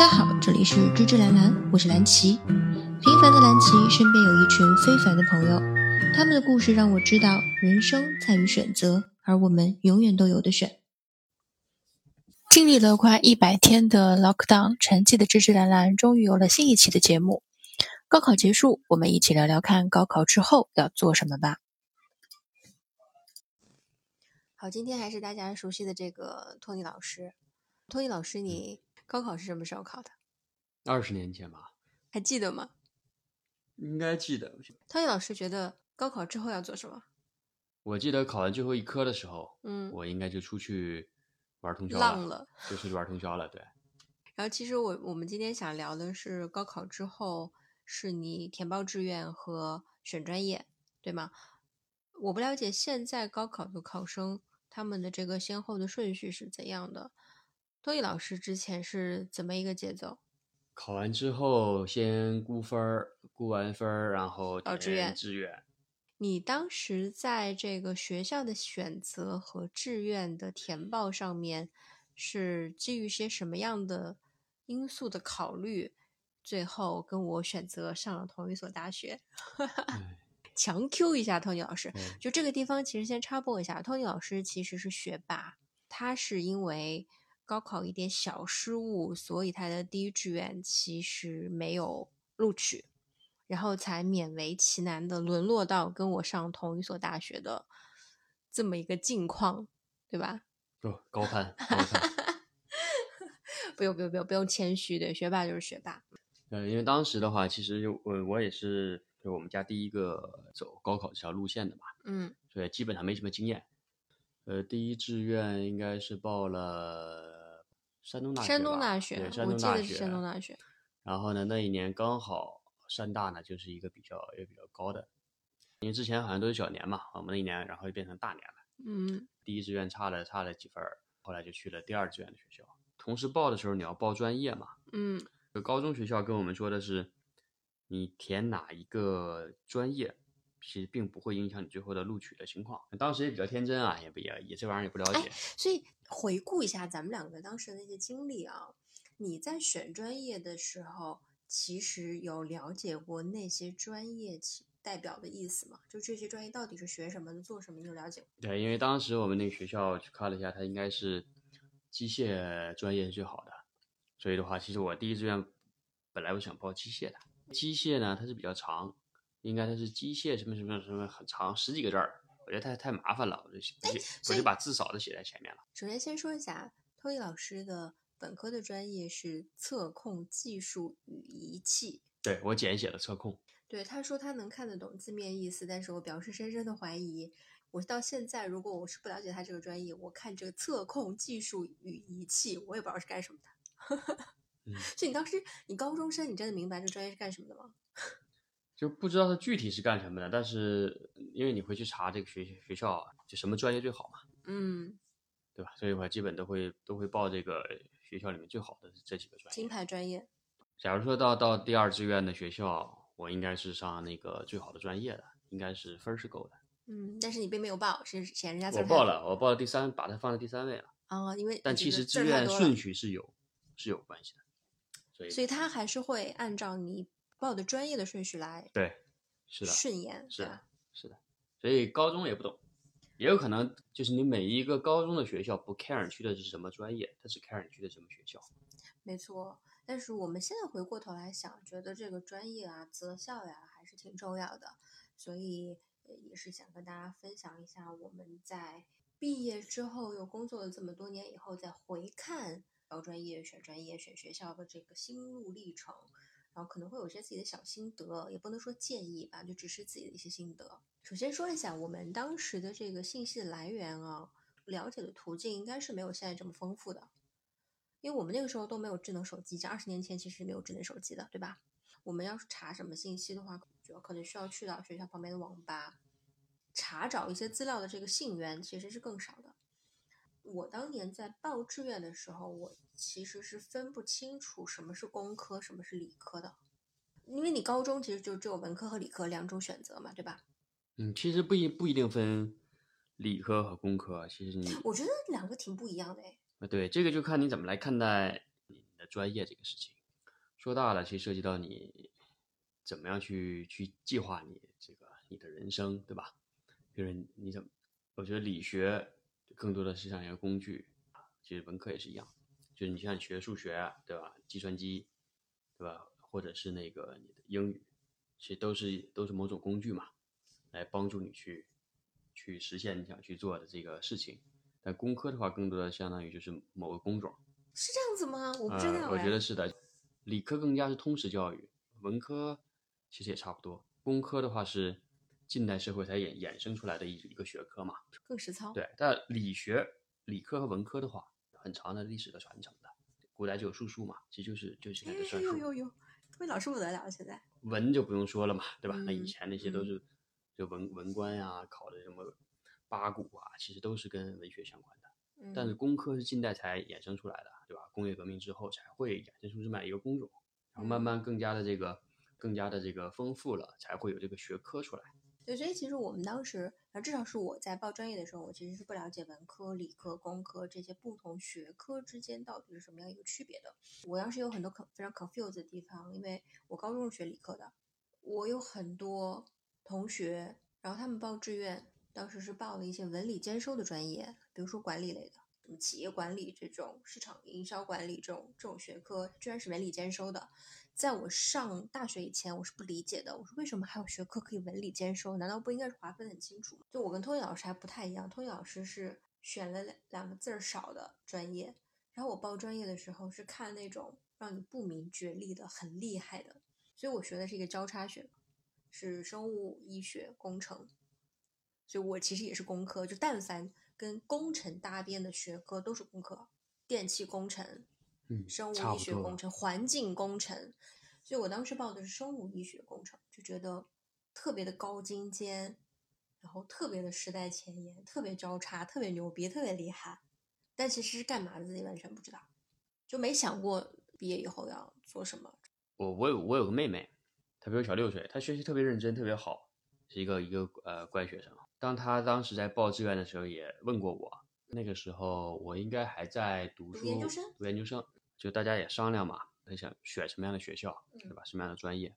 大家好，这里是芝芝兰兰，我是蓝琪。平凡的蓝琪身边有一群非凡的朋友，他们的故事让我知道，人生在于选择，而我们永远都有的选。经历了快一百天的 lockdown，沉寂的芝芝兰兰终于有了新一期的节目。高考结束，我们一起聊聊看高考之后要做什么吧。好，今天还是大家熟悉的这个托尼老师。托尼老师，你高考是什么时候考的？二十年前吧，还记得吗？应该记得。托尼老师觉得高考之后要做什么？我记得考完最后一科的时候，嗯，我应该就出去玩通宵了浪了，就出去玩通宵了。对。然后，其实我我们今天想聊的是高考之后，是你填报志愿和选专业，对吗？我不了解现在高考的考生。他们的这个先后的顺序是怎样的？多益老师之前是怎么一个节奏？考完之后先估分儿，估完分儿，然后报志愿。志愿。你当时在这个学校的选择和志愿的填报上面，是基于些什么样的因素的考虑？最后跟我选择上了同一所大学。强 Q 一下 Tony 老师，就这个地方其实先插播一下，Tony 老师其实是学霸，他是因为高考一点小失误，所以他的第一志愿其实没有录取，然后才勉为其难的沦落到跟我上同一所大学的这么一个境况，对吧？不高攀，高攀，不用不用不用不用谦虚，对，学霸就是学霸。呃，因为当时的话，其实我我也是。就我们家第一个走高考这条路线的嘛，嗯，所以，基本上没什么经验。呃，第一志愿应该是报了山东大学山东大学，对，山东大学。山东大学。然后呢，那一年刚好山大呢就是一个比较也比较高的，因为之前好像都是小年嘛，我们那一年然后就变成大年了。嗯。第一志愿差了差了几分，后来就去了第二志愿的学校。同时报的时候你要报专业嘛，嗯，高中学校跟我们说的是。你填哪一个专业，其实并不会影响你最后的录取的情况。当时也比较天真啊，也不也也这玩意儿也不了解。所以回顾一下咱们两个当时的那些经历啊，你在选专业的时候，其实有了解过那些专业代表的意思吗？就这些专业到底是学什么的，做什么，你有了解？对，因为当时我们那个学校去看了一下，它应该是机械专业是最好的，所以的话，其实我第一志愿本来我想报机械的。机械呢，它是比较长，应该它是机械什么什么什么很长，十几个字儿，我觉得太太麻烦了，我就我就把字少的写在前面了。首先先说一下，托尼老师的本科的专业是测控技术与仪器，对我简写了测控。对，他说他能看得懂字面意思，但是我表示深深的怀疑。我到现在，如果我是不了解他这个专业，我看这个测控技术与仪器，我也不知道是干什么的。所以你当时你高中生，你真的明白这专业是干什么的吗？就不知道他具体是干什么的，但是因为你会去查这个学学校就什么专业最好嘛，嗯，对吧？所以我基本都会都会报这个学校里面最好的这几个专业。金牌专业。假如说到到第二志愿的学校，我应该是上那个最好的专业的，应该是分是够的。嗯，但是你并没有报，是嫌人家我报了，我报了第三，把它放在第三位了。啊，因为但其实志愿顺序是有是有关系的。所以所以他还是会按照你报的专业的顺序来，对，是的，顺延，是的，是的。所以高中也不懂，也有可能就是你每一个高中的学校不 care 你去的是什么专业，他只 care 你去的什么学校。没错，但是我们现在回过头来想，觉得这个专业啊、择校呀还是挺重要的，所以也是想跟大家分享一下我们在毕业之后又工作了这么多年以后再回看。报专业、选专业、选学校的这个心路历程，然后可能会有一些自己的小心得，也不能说建议吧，就只是自己的一些心得。首先说一下我们当时的这个信息的来源啊，了解的途径应该是没有现在这么丰富的，因为我们那个时候都没有智能手机，这二十年前其实没有智能手机的，对吧？我们要是查什么信息的话，主要可能需要去到学校旁边的网吧查找一些资料的这个信源，其实是更少的。我当年在报志愿的时候，我其实是分不清楚什么是工科，什么是理科的，因为你高中其实就只有文科和理科两种选择嘛，对吧？嗯，其实不一不一定分理科和工科，其实你我觉得两个挺不一样的哎。啊，对，这个就看你怎么来看待你的专业这个事情。说大了，其实涉及到你怎么样去去计划你这个你的人生，对吧？就是你怎么，我觉得理学更多的是像一个工具啊，其实文科也是一样，就是你像你学数学，对吧？计算机，对吧？或者是那个你的英语，其实都是都是某种工具嘛，来帮助你去去实现你想去做的这个事情。但工科的话，更多的相当于就是某个工种。是这样子吗？我不知道、呃。我觉得是的，理科更加是通识教育，文科其实也差不多。工科的话是近代社会才衍衍生出来的一一个学科嘛，更实操。对，但理学、理科和文科的话，很长的历史的传承的。古代就有数数嘛，其实就是就现在的算术。有有有，这位老师不得了，现在。文就不用说了嘛，对吧？嗯、那以前那些都是就文文官呀、啊，考的什么八股啊，其实都是跟文学相关的。嗯、但是工科是近代才衍生出来的，对吧？工业革命之后才会衍生出这么一个工种，然后慢慢更加的这个、更加的这个丰富了，才会有这个学科出来。所以其实我们当时，啊，至少是我在报专业的时候，我其实是不了解文科、理科、工科这些不同学科之间到底是什么样一个区别的。我当时有很多可非常 confused 的地方，因为我高中是学理科的，我有很多同学，然后他们报志愿，当时是报了一些文理兼收的专业，比如说管理类的，什么企业管理这种、市场营销管理这种这种学科，居然是文理兼收的。在我上大学以前，我是不理解的。我说为什么还有学科可以文理兼收？难道不应该是划分很清楚吗？就我跟托尼老师还不太一样，托尼老师是选了两两个字儿少的专业，然后我报专业的时候是看那种让你不明觉厉的、很厉害的，所以我学的是一个交叉学，是生物医学工程，所以我其实也是工科，就但凡跟工程搭边的学科都是工科，电气工程。嗯，生物医学工程、环境工程，所以我当时报的是生物医学工程，就觉得特别的高精尖，然后特别的时代前沿，特别交叉，特别牛逼，特别厉害。但其实是干嘛的自己完全不知道，就没想过毕业以后要做什么。我我有我有个妹妹，她比我小六岁，她学习特别认真，特别好，是一个一个呃乖学生。当她当时在报志愿的时候，也问过我，那个时候我应该还在读书，读研究生，读研究生。就大家也商量嘛，他想选什么样的学校，嗯对吧？什么样的专业？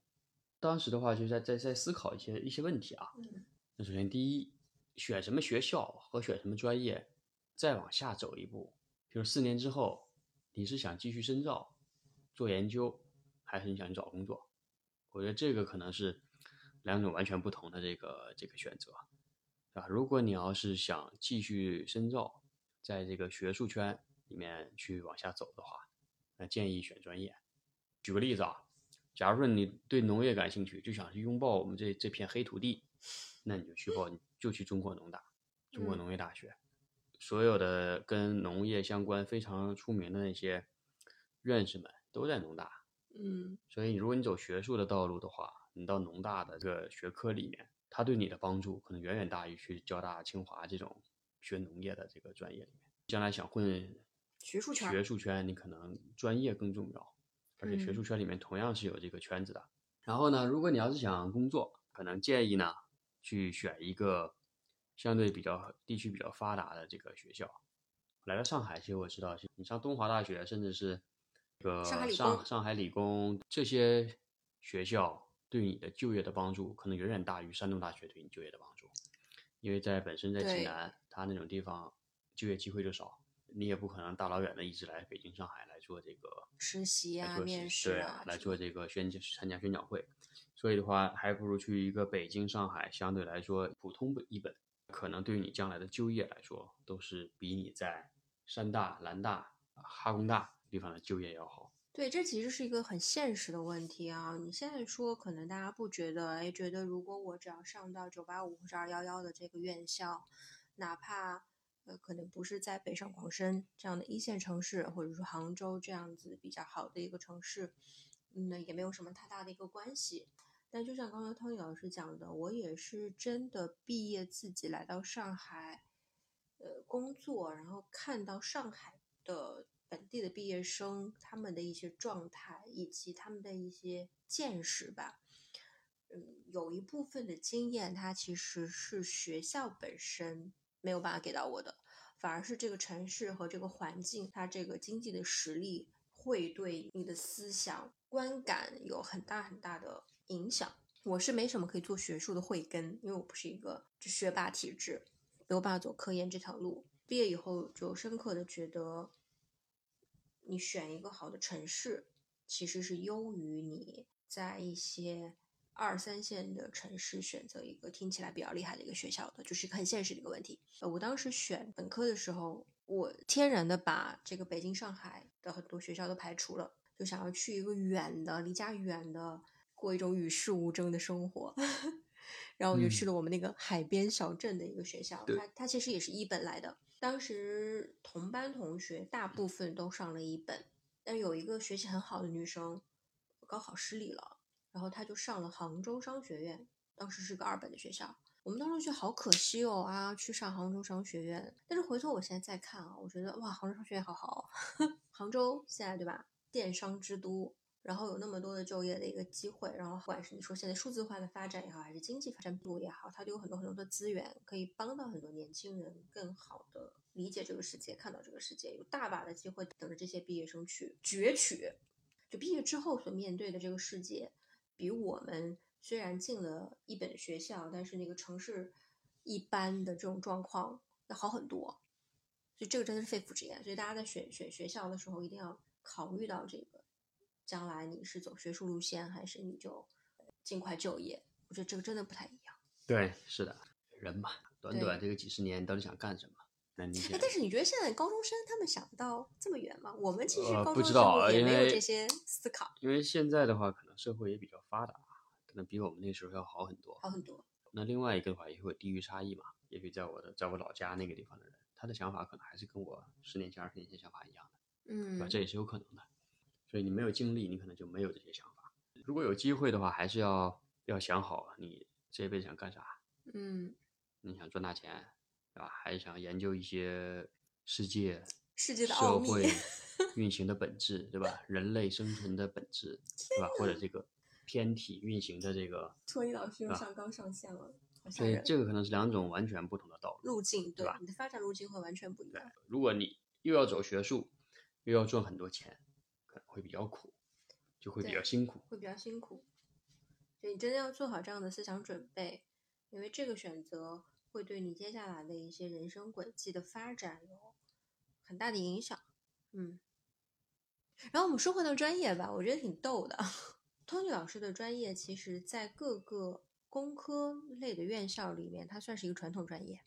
当时的话就在在在思考一些一些问题啊。嗯那首先第一，选什么学校和选什么专业，再往下走一步，就是四年之后，你是想继续深造、做研究，还是你想去找工作？我觉得这个可能是两种完全不同的这个这个选择，啊。如果你要是想继续深造，在这个学术圈里面去往下走的话，那建议选专业。举个例子啊，假如说你对农业感兴趣，就想去拥抱我们这这片黑土地，那你就去报，就去中国农大，中国农业大学，所有的跟农业相关非常出名的那些院士们都在农大。嗯所以，如果你走学术的道路的话，你到农大的这个学科里面，他对你的帮助可能远远大于去交大、清华这种学农业的这个专业里面。将来想混学术圈学术圈你可能专业更重要，而且学术嗯圈里面同样是有这个圈子的。然后呢，如果你要是想工作，可能建议呢去选一个相对比较地区比较发达的这个学校。来到上海，其实我知道，你上东华大学，甚至是这个上上海理工这些学校，对你的就业的帮助可能远远大于山东大学对你就业的帮助，因为在本身在济南，它那种地方就业机会就少，你也不可能大老远的一直来北京、上海来做这个实习啊、面试啊，来做这个宣参加宣讲会，所以的话，还不如去一个北京、上海相对来说普通一本，可能对于你将来的就业来说，都是比你在山大、兰大、哈工大地方的就业要好。对，这其实是一个很现实的问题啊！你现在说，可能大家不觉得，哎，觉得如果我只要上到九八五或者二幺幺的这个院校，哪怕呃可能不是在北上广深这样的一线城市，或者说杭州这样子比较好的一个城市，嗯，也没有什么太大的一个关系。但就像刚才 Tony 老师讲的，我也是真的毕业自己来到上海，呃，工作，然后看到上海的本地的毕业生他们的一些状态以及他们的一些见识吧，嗯，有一部分的经验，它其实是学校本身没有办法给到我的，反而是这个城市和这个环境，它这个经济的实力。会对你的思想观感有很大很大的影响。我是没什么可以做学术的慧根，因为我不是一个就学霸体质，没有办法走科研这条路。毕业以后就深刻的觉得，你选一个好的城市，其实是优于你在一些二三线的城市选择一个听起来比较厉害的一个学校的，就是一个很现实的一个问题。呃，我当时选本科的时候，我天然的把这个北京、上海的很多学校都排除了，就想要去一个远的、离家远的。过一种与世无争的生活，然后我就去了我们那个海边小镇的一个学校。它它其实也是一本来的，当时同班同学大部分都上了一本，但有一个学习很好的女生，高考失利了，然后他就上了杭州商学院，当时是个二本的学校。我们当时觉得好可惜哦啊，去上杭州商学院。但是回头我现在再看啊，我觉得哇，杭州商学院好好，杭州现在对吧，电商之都。然后有那么多的就业的一个机会，然后不管是你说现在数字化的发展也好，还是经济发展度也好，它都有很多很多的资源，可以帮到很多年轻人更好的理解这个世界，看到这个世界，有大把的机会等着这些毕业生去攫取。就毕业之后所面对的这个世界，比我们虽然进了一本学校，但是那个城市一般的这种状况要好很多。所以这个真的是肺腑之言。所以大家在选选学校的时候，一定要考虑到这个。将来你是走学术路线，还是你就尽快就业？我觉得这个真的不太一样。对，是的，人嘛，短短这个几十年，到底想干什么？那你但是你觉得现在高中生他们想不到这么远吗？我们其实高中生也没有这些思考。因为现在的话，可能社会也比较发达，可能比我们那时候要好很多。好很多。那另外一个的话，也会有地域差异嘛。也许在我的在我老家那个地方的人，他的想法可能还是跟我十年前、二十年前想法一样的。嗯，这也是有可能的。所以你没有经历，你可能就没有这些想法。如果有机会的话，还是要要想好你这一辈子想干啥。嗯，你想赚大钱，对吧？还是想研究一些世界、世界的社会 运行的本质，对吧？人类生存的本质，对吧？或者这个天体运行的这个。托尼老师又上纲上线了，所以这个可能是两种完全不同的道路路径，对吧？你的发展路径会完全不一样。如果你又要走学术，又要赚很多钱。可能会比较苦，就会比较辛苦，会比较辛苦。所以你真的要做好这样的思想准备，因为这个选择会对你接下来的一些人生轨迹的发展有很大的影响。嗯，然后我们说回到专业吧，我觉得挺逗的。Tony 老师的专业，其实在各个工科类的院校里面，它算是一个传统专业。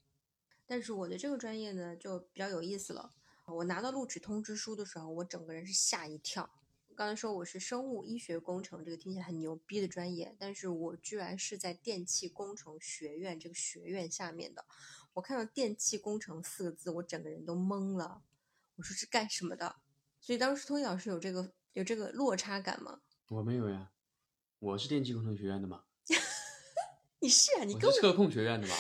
但是我的这个专业呢，就比较有意思了。我拿到录取通知书的时候，我整个人是吓一跳。刚才说我是生物医学工程，这个听起来很牛逼的专业，但是我居然是在电气工程学院这个学院下面的。我看到电气工程四个字，我整个人都懵了。我说是干什么的？所以当时托尼老师有这个有这个落差感吗？我没有呀，我是电气工程学院的嘛。你是啊，你跟我是测控学院的吧。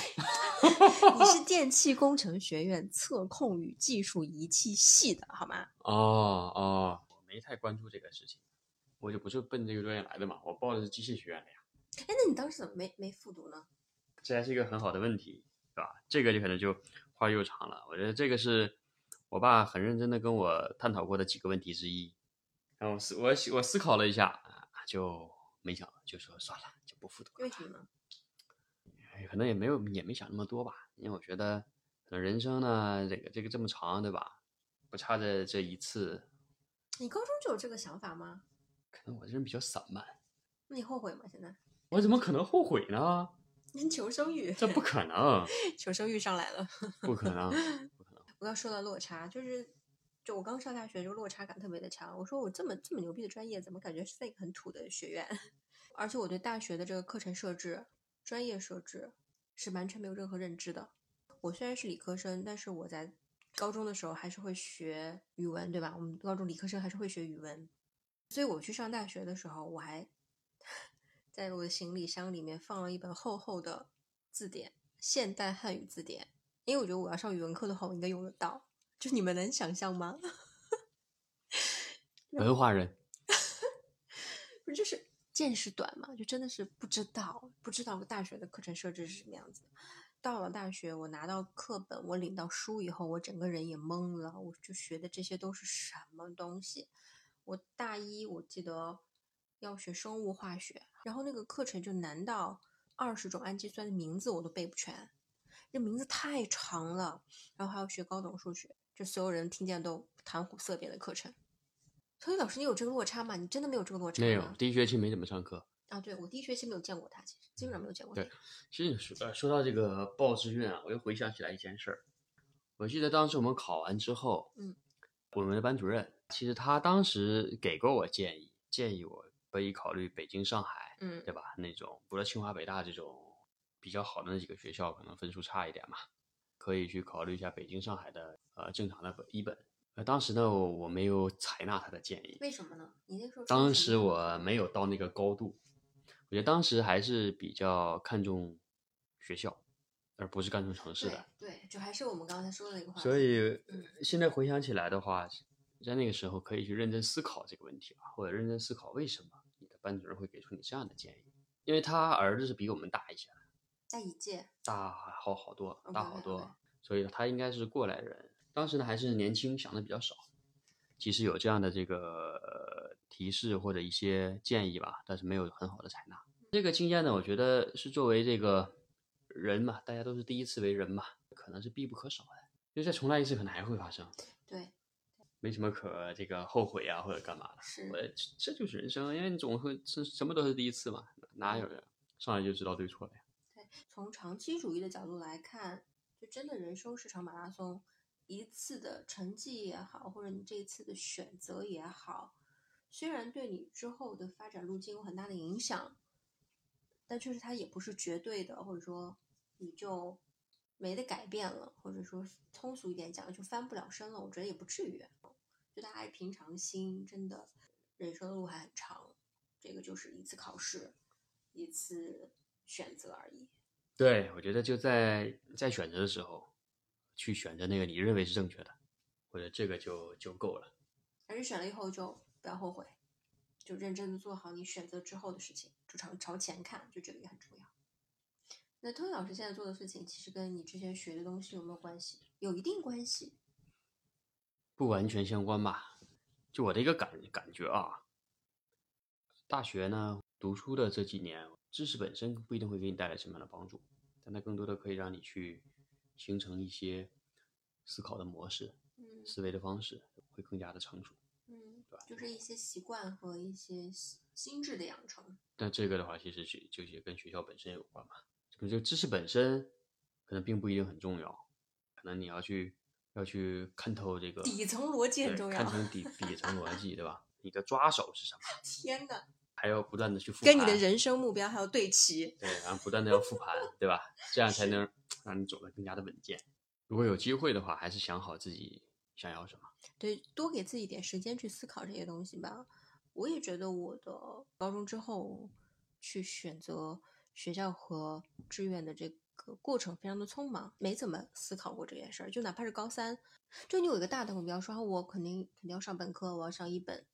你是 电气工程学院测控与技术仪器系的，好吗？哦哦，我没太关注这个事情，我就不是奔这个专业来的嘛，我报的是机械学院的呀。哎，那你当时怎么没没复读呢？这还是一个很好的问题，对吧？这个就可能就话又长了。我觉得这个是我爸很认真的跟我探讨过的几个问题之一。然后我思我我思考了一下，就没想，就说算了，就不复读了。为什么？可能也没有，也没想那么多吧，因为我觉得，可能人生呢，这个这个这么长，对吧？不差这这一次。你高中就有这个想法吗？可能我这人比较散漫。那你后悔吗？现在？我怎么可能后悔呢？求生欲？这不可能。求生欲上来了。不可能，不可能。我要说到落差，就是，就我刚上大学，就落差感特别的强。我说我这么这么牛逼的专业，怎么感觉是在一个很土的学院？而且我对大学的这个课程设置。专业设置是完全没有任何认知的。我虽然是理科生，但是我在高中的时候还是会学语文，对吧？我们高中理科生还是会学语文。所以我去上大学的时候，我还在我的行李箱里面放了一本厚厚的字典——现代汉语字典，因为我觉得我要上语文课的话，我应该用得到。就你们能想象吗？文化人，不就是？见识短嘛，就真的是不知道，不知道大学的课程设置是什么样子。到了大学，我拿到课本，我领到书以后，我整个人也懵了。我就学的这些都是什么东西？我大一我记得要学生物化学，然后那个课程就难到二十种氨基酸的名字我都背不全，这名字太长了。然后还要学高等数学，就所有人听见都谈虎色变的课程。所以老师，你有这个落差吗？你真的没有这个落差？没有，第一学期没怎么上课。啊，对我第一学期没有见过他，其实基本上没有见过他。对，其实说呃说到这个报志愿啊，我又回想起来一件事儿。我记得当时我们考完之后，嗯，我们的班主任其实他当时给过我建议，建议我可以考虑北京、上海，嗯对吧？那种除了清华、北大这种比较好的那几个学校，可能分数差一点嘛，可以去考虑一下北京、上海的呃正常的一本。呃，当时呢，我我没有采纳他的建议，为什么呢？你那时候当时我没有到那个高度，我觉得当时还是比较看重学校，而不是看重城市的。对对，就还是我们刚才说的那个话题。所以嗯现在回想起来的话，在那个时候可以去认真思考这个问题啊，或者认真思考为什么你的班主任会给出你这样的建议，因为他儿子是比我们大一些的，在一届，大好好多，大好多，所以他应该是过来人。当时呢还是年轻，想的比较少。即使有这样的这个呃提示或者一些建议吧，但是没有很好的采纳。这个经验呢，我觉得是作为这个人嘛，大家都是第一次为人嘛，可能是必不可少的。因为再重来一次，可能还会发生，对，没什么可这个后悔啊或者干嘛的。是我这这就是人生，因为你总会是什么都是第一次嘛，哪有人上来就知道对错的呀？对，从长期主义的角度来看，就真的人生是场马拉松，一次的成绩也好，或者你这一次的选择也好，虽然对你之后的发展路径有很大的影响，但确实它也不是绝对的，或者说你就没得改变了，或者说通俗一点讲，就翻不了身了。我觉得也不至于，就大家平常心，真的人生的路还很长，这个就是一次考试，一次选择而已。对，我觉得就在在选择的时候，去选择那个你认为是正确的，或者这个就就够了。还是选了以后就不要后悔，就认真的做好你选择之后的事情，就朝朝前看，就这个也很重要。那 Tony 老师现在做的事情，其实跟你之前学的东西有没有关系？有一定关系。不完全相关吧。就我的一个感感觉啊，大学呢读书的这几年，知识本身不一定会给你带来什么样的帮助，但它更多的可以让你去形成一些思考的模式、嗯思维的方式，会更加的成熟。嗯对吧，就是一些习惯和一些心心智的养成。但这个的话，其实就就也跟学校本身有关嘛。这个这个知识本身可能并不一定很重要，可能你要去要去看透这个底层逻辑很重要看成底底层逻辑，对吧？你的抓手是什么？天呐，还要不断的去复盘，跟你的人生目标还要对齐。对，然后不断的要复盘，对吧？这样才能让你走得更加的稳健。如果有机会的话，还是想好自己想要什么。对，多给自己点时间去思考这些东西吧。我也觉得我的高中之后去选择学校和志愿的这个过程非常的匆忙，没怎么思考过这件事儿。就哪怕是高三，就你有一个大的目标，说我肯定肯定要上本科，我要上一本。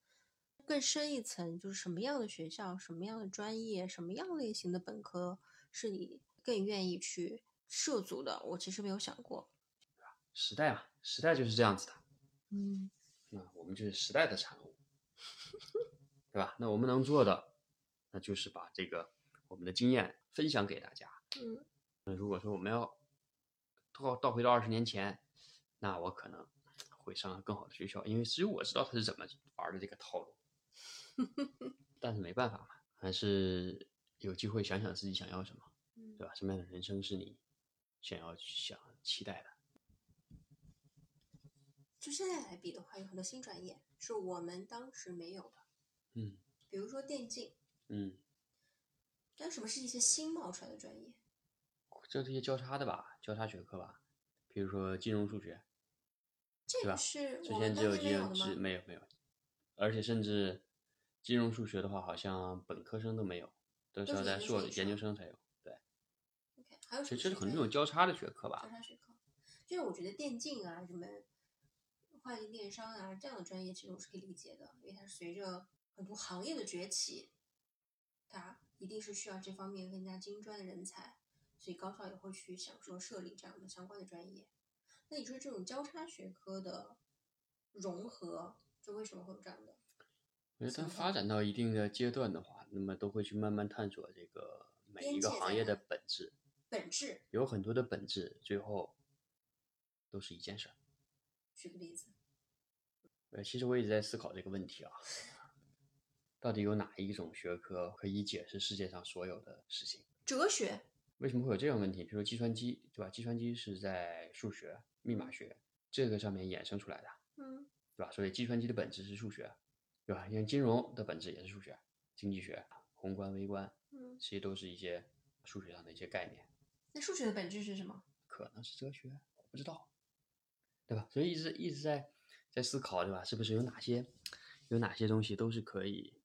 更深一层，就是什么样的学校、什么样的专业、什么样类型的本科是你更愿意去涉足的，我其实没有想过。时代嘛，时代就是这样子的。嗯，那我们就是时代的产物，对吧？那我们能做的，那就是把这个我们的经验分享给大家。嗯，那如果说我们要倒倒回到二十年前，那我可能会上更好的学校，因为只有我知道他是怎么玩的这个套路。但是没办法嘛，还是有机会想想自己想要什么，嗯对吧？什么样的人生是你想要想期待的？就现在来比的话，有很多新专业是我们当时没有的，嗯比如说电竞。嗯，但什么是一些新冒出来的专业？就这些交叉的吧，交叉学科吧，比如说金融数学，这个是之前只有金融，是没有没有没有，而且甚至金融数学的话，好像本科生都没有，都是要在硕研究生以上研究生才有。对，OK，还有什其实这是很多种交叉的学科吧交。叉学科，就是我觉得电竞啊，什么跨境电商啊这样的专业，其实我是可以理解的，因为它随着很多行业的崛起，它一定是需要这方面更加精专的人才，所以高校也会去想说设立这样的相关的专业。那你说这种交叉学科的融合，就为什么会有这样的？我觉得它发展到一定的阶段的话，那么都会去慢慢探索这个每一个行业的本质，本质。有很多的本质，最后都是一件事儿。举个例子，呃，其实我一直在思考这个问题啊，到底有哪一种学科可以解释世界上所有的事情？哲学，为什么会有这种问题？比如说计算机，对吧？计算机是在数学、密码学这个上面衍生出来的，嗯对吧？所以计算机的本质是数学，对吧？像金融的本质也是数学，经济学、宏观、微观，嗯，这些都是一些数学上的一些概念，那数学的本质是什么？可能是哲学，我不知道，对吧？所以一直一直在在思考，对吧？是不是有哪些有哪些东西都是可以，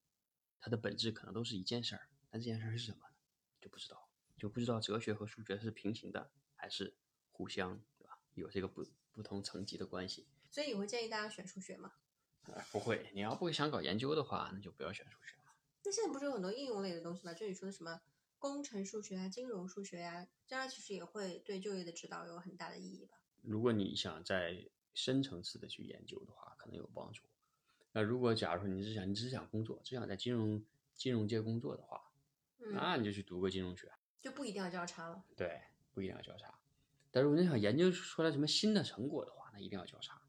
它的本质可能都是一件事儿，但这件事儿是什么呢？就不知道，就不知道哲学和数学是平行的，还是互相，对吧？有这个不不同层级的关系。所以你会建议大家选数学吗？呃，不会，你要不想搞研究的话，那就不要选数学了。那现在不是有很多应用类的东西吗？就你说的什么工程数学啊、金融数学啊，将来其实也会对就业的指导有很大的意义吧？如果你想在深层次的去研究的话，可能有帮助。那如果假如说你只想你只想工作，只想在金融金融界工作的话，嗯，那你就去读个金融学，就不一定要交叉了。对，不一定要交叉。但如果你想研究出来什么新的成果的话，那一定要交叉，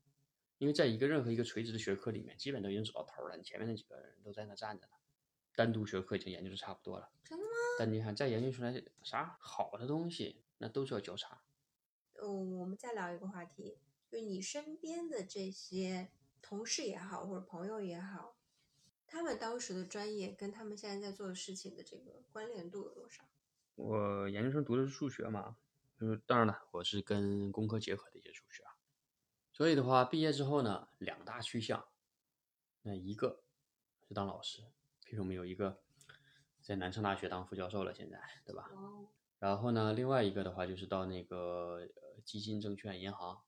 因为在一个任何一个垂直的学科里面，基本都已经走到头了，你前面那几个人都在那站着呢，单独学科已经研究的差不多了。真的吗？但你看再研究出来啥好的东西，那都是要交叉。嗯，我们再聊一个话题，就你身边的这些同事也好，或者朋友也好，他们当时的专业跟他们现在在做的事情的这个关联度有多少？我研究生读的是数学嘛，就是当然了，我是跟工科结合的一些数学啊。所以的话，毕业之后呢，两大趋向，那一个是当老师，比如我们有一个在南昌大学当副教授了，现在对吧？哦，然后呢，另外一个的话就是到那个呃基金、证券、银行。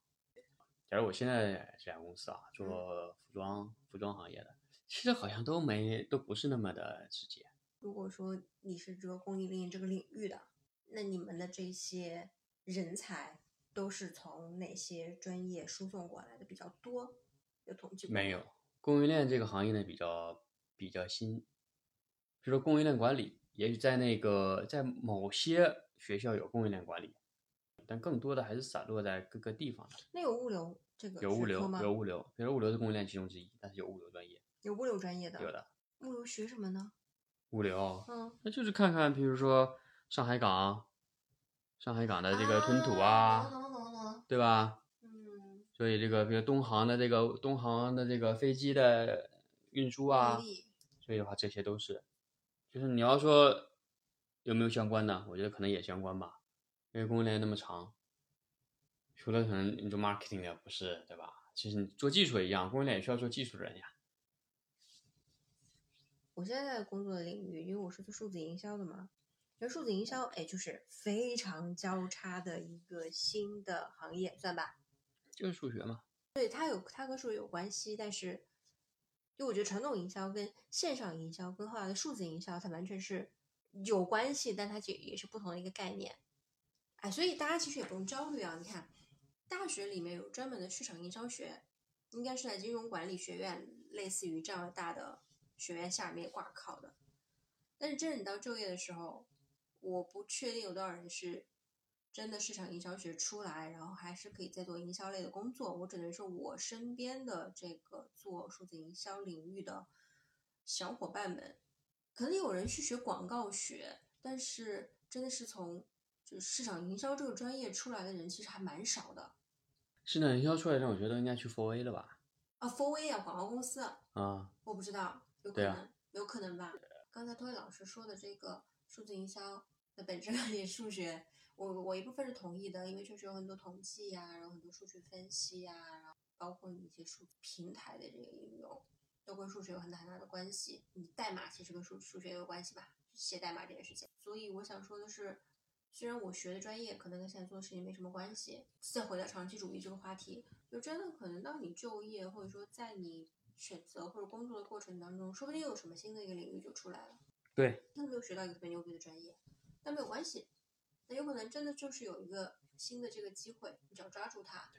假如我现在这家公司啊，做服装服装行业的，其实好像都没都不是那么的直接。如果说你是这个供应链这个领域的，那你们的这些人才都是从哪些专业输送过来的比较多？有统计吗没有，供应链这个行业呢比较比较新，比如说供应链管理，也许在那个在某些学校有供应链管理，但更多的还是散落在各个地方的。那有物流这个有物流，吗？有物流，比如物流是供应链其中之一，但是有物流专业，有物流专业的，有的物流学什么呢？物流，嗯，那就是看看，比如说上海港，上海港的这个吞吐啊，对吧？嗯，所以这个比如东航的这个东航的这个飞机的运输啊，所以的话，这些都是，就是你要说有没有相关的？我觉得可能也相关吧，因为供应链那么长，除了可能你做 marketing 的不是，对吧？其实你做技术也一样，供应链也需要做技术的人呀。我现在在工作的领域，因为我是做数字营销的嘛，而数字营销，哎，就是非常交叉的一个新的行业，算吧。就是数学嘛，对，它有它和数学有关系，但是，就我觉得传统营销跟线上营销跟后来的数字营销，它完全是有关系，但它也也是不同的一个概念。哎，所以大家其实也不用焦虑啊。你看，大学里面有专门的市场营销学，应该是在金融管理学院，类似于这样大的学院下面挂靠的。但是真的你到就业的时候，我不确定有多少人是真的市场营销学出来，然后还是可以再做营销类的工作。我只能说，我身边的这个做数字营销领域的小伙伴们，可能有人去学广告学，但是真的是从就是市场营销这个专业出来的人，其实还蛮少的市场营销出来让我觉得应该去4 A 了吧？啊。4 A 啊，广告公司，啊，我不知道，有可能，有可能吧。刚才托尼老师说的这个数字营销的本质 也数学，我我一部分是同意的，因为确实有很多统计呀、然后很多数据分析呀、然后包括你一些数平台的这个应用，都跟数学有很大很大的关系。你代码其实跟数数学也有关系吧，写代码这件事情。所以我想说的是，虽然我学的专业可能跟现在做的事情没什么关系，再回到长期主义这个话题，就真的可能到你就业或者说在你选择或者工作的过程当中，说不定有什么新的一个领域就出来了。对，他没有学到一个特别牛逼的专业，但没有关系，那有可能真的就是有一个新的这个机会，你只要抓住它，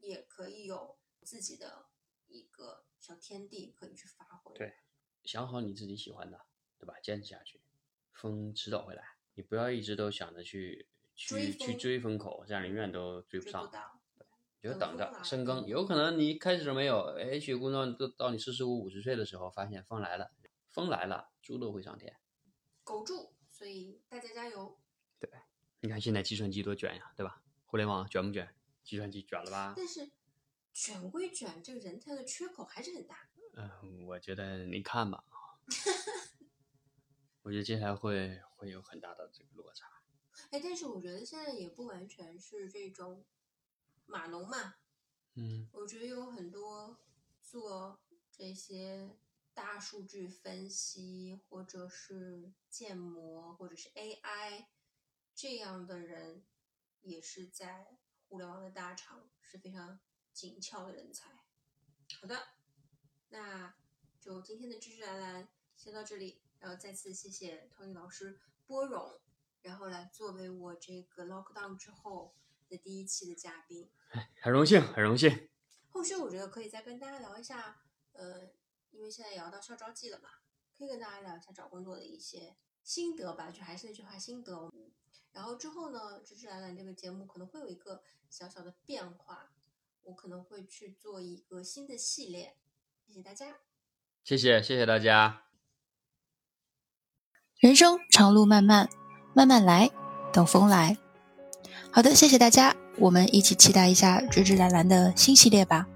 也可以有自己的一个小天地可以去发挥。对想好你自己喜欢的，对吧？坚持下去，风迟早会来。你不要一直都想着去去去追风口，这样永远都追不上。就等着深耕，有可能你开始没有，哎，血工作都到你四十五、五十岁的时候，发现风来了，风来了，猪都会上天。苟住，所以大家加油。对，你看现在计算机多卷呀，对吧？互联网卷不卷？计算机卷了吧？但是卷归卷，这个人才的缺口还是很大。嗯，我觉得你看吧，我觉得接下来会会有很大的这个落差。哎，但是我觉得现在也不完全是这种码农嘛。嗯，我觉得有很多做这些大数据分析，或者是建模，或者是 AI 这样的人，也是在互联网的大厂是非常紧俏的人才。好的。那就今天的知识兰兰先到这里，然后再次谢谢 Tony 老师波荣，然后来作为我这个 lockdown 之后的第一期的嘉宾，很荣幸，很荣幸。后续我觉得可以再跟大家聊一下，呃，因为现在也要到校招季了嘛，可以跟大家聊一下找工作的一些心得吧，就还是那句话，心得。然后之后呢，芝芝兰兰这个节目可能会有一个小小的变化，我可能会去做一个新的系列。谢谢大家，谢谢谢谢大家。人生长路漫漫，慢慢来，等风来。好的，谢谢大家，我们一起期待一下芝芝兰兰的新系列吧。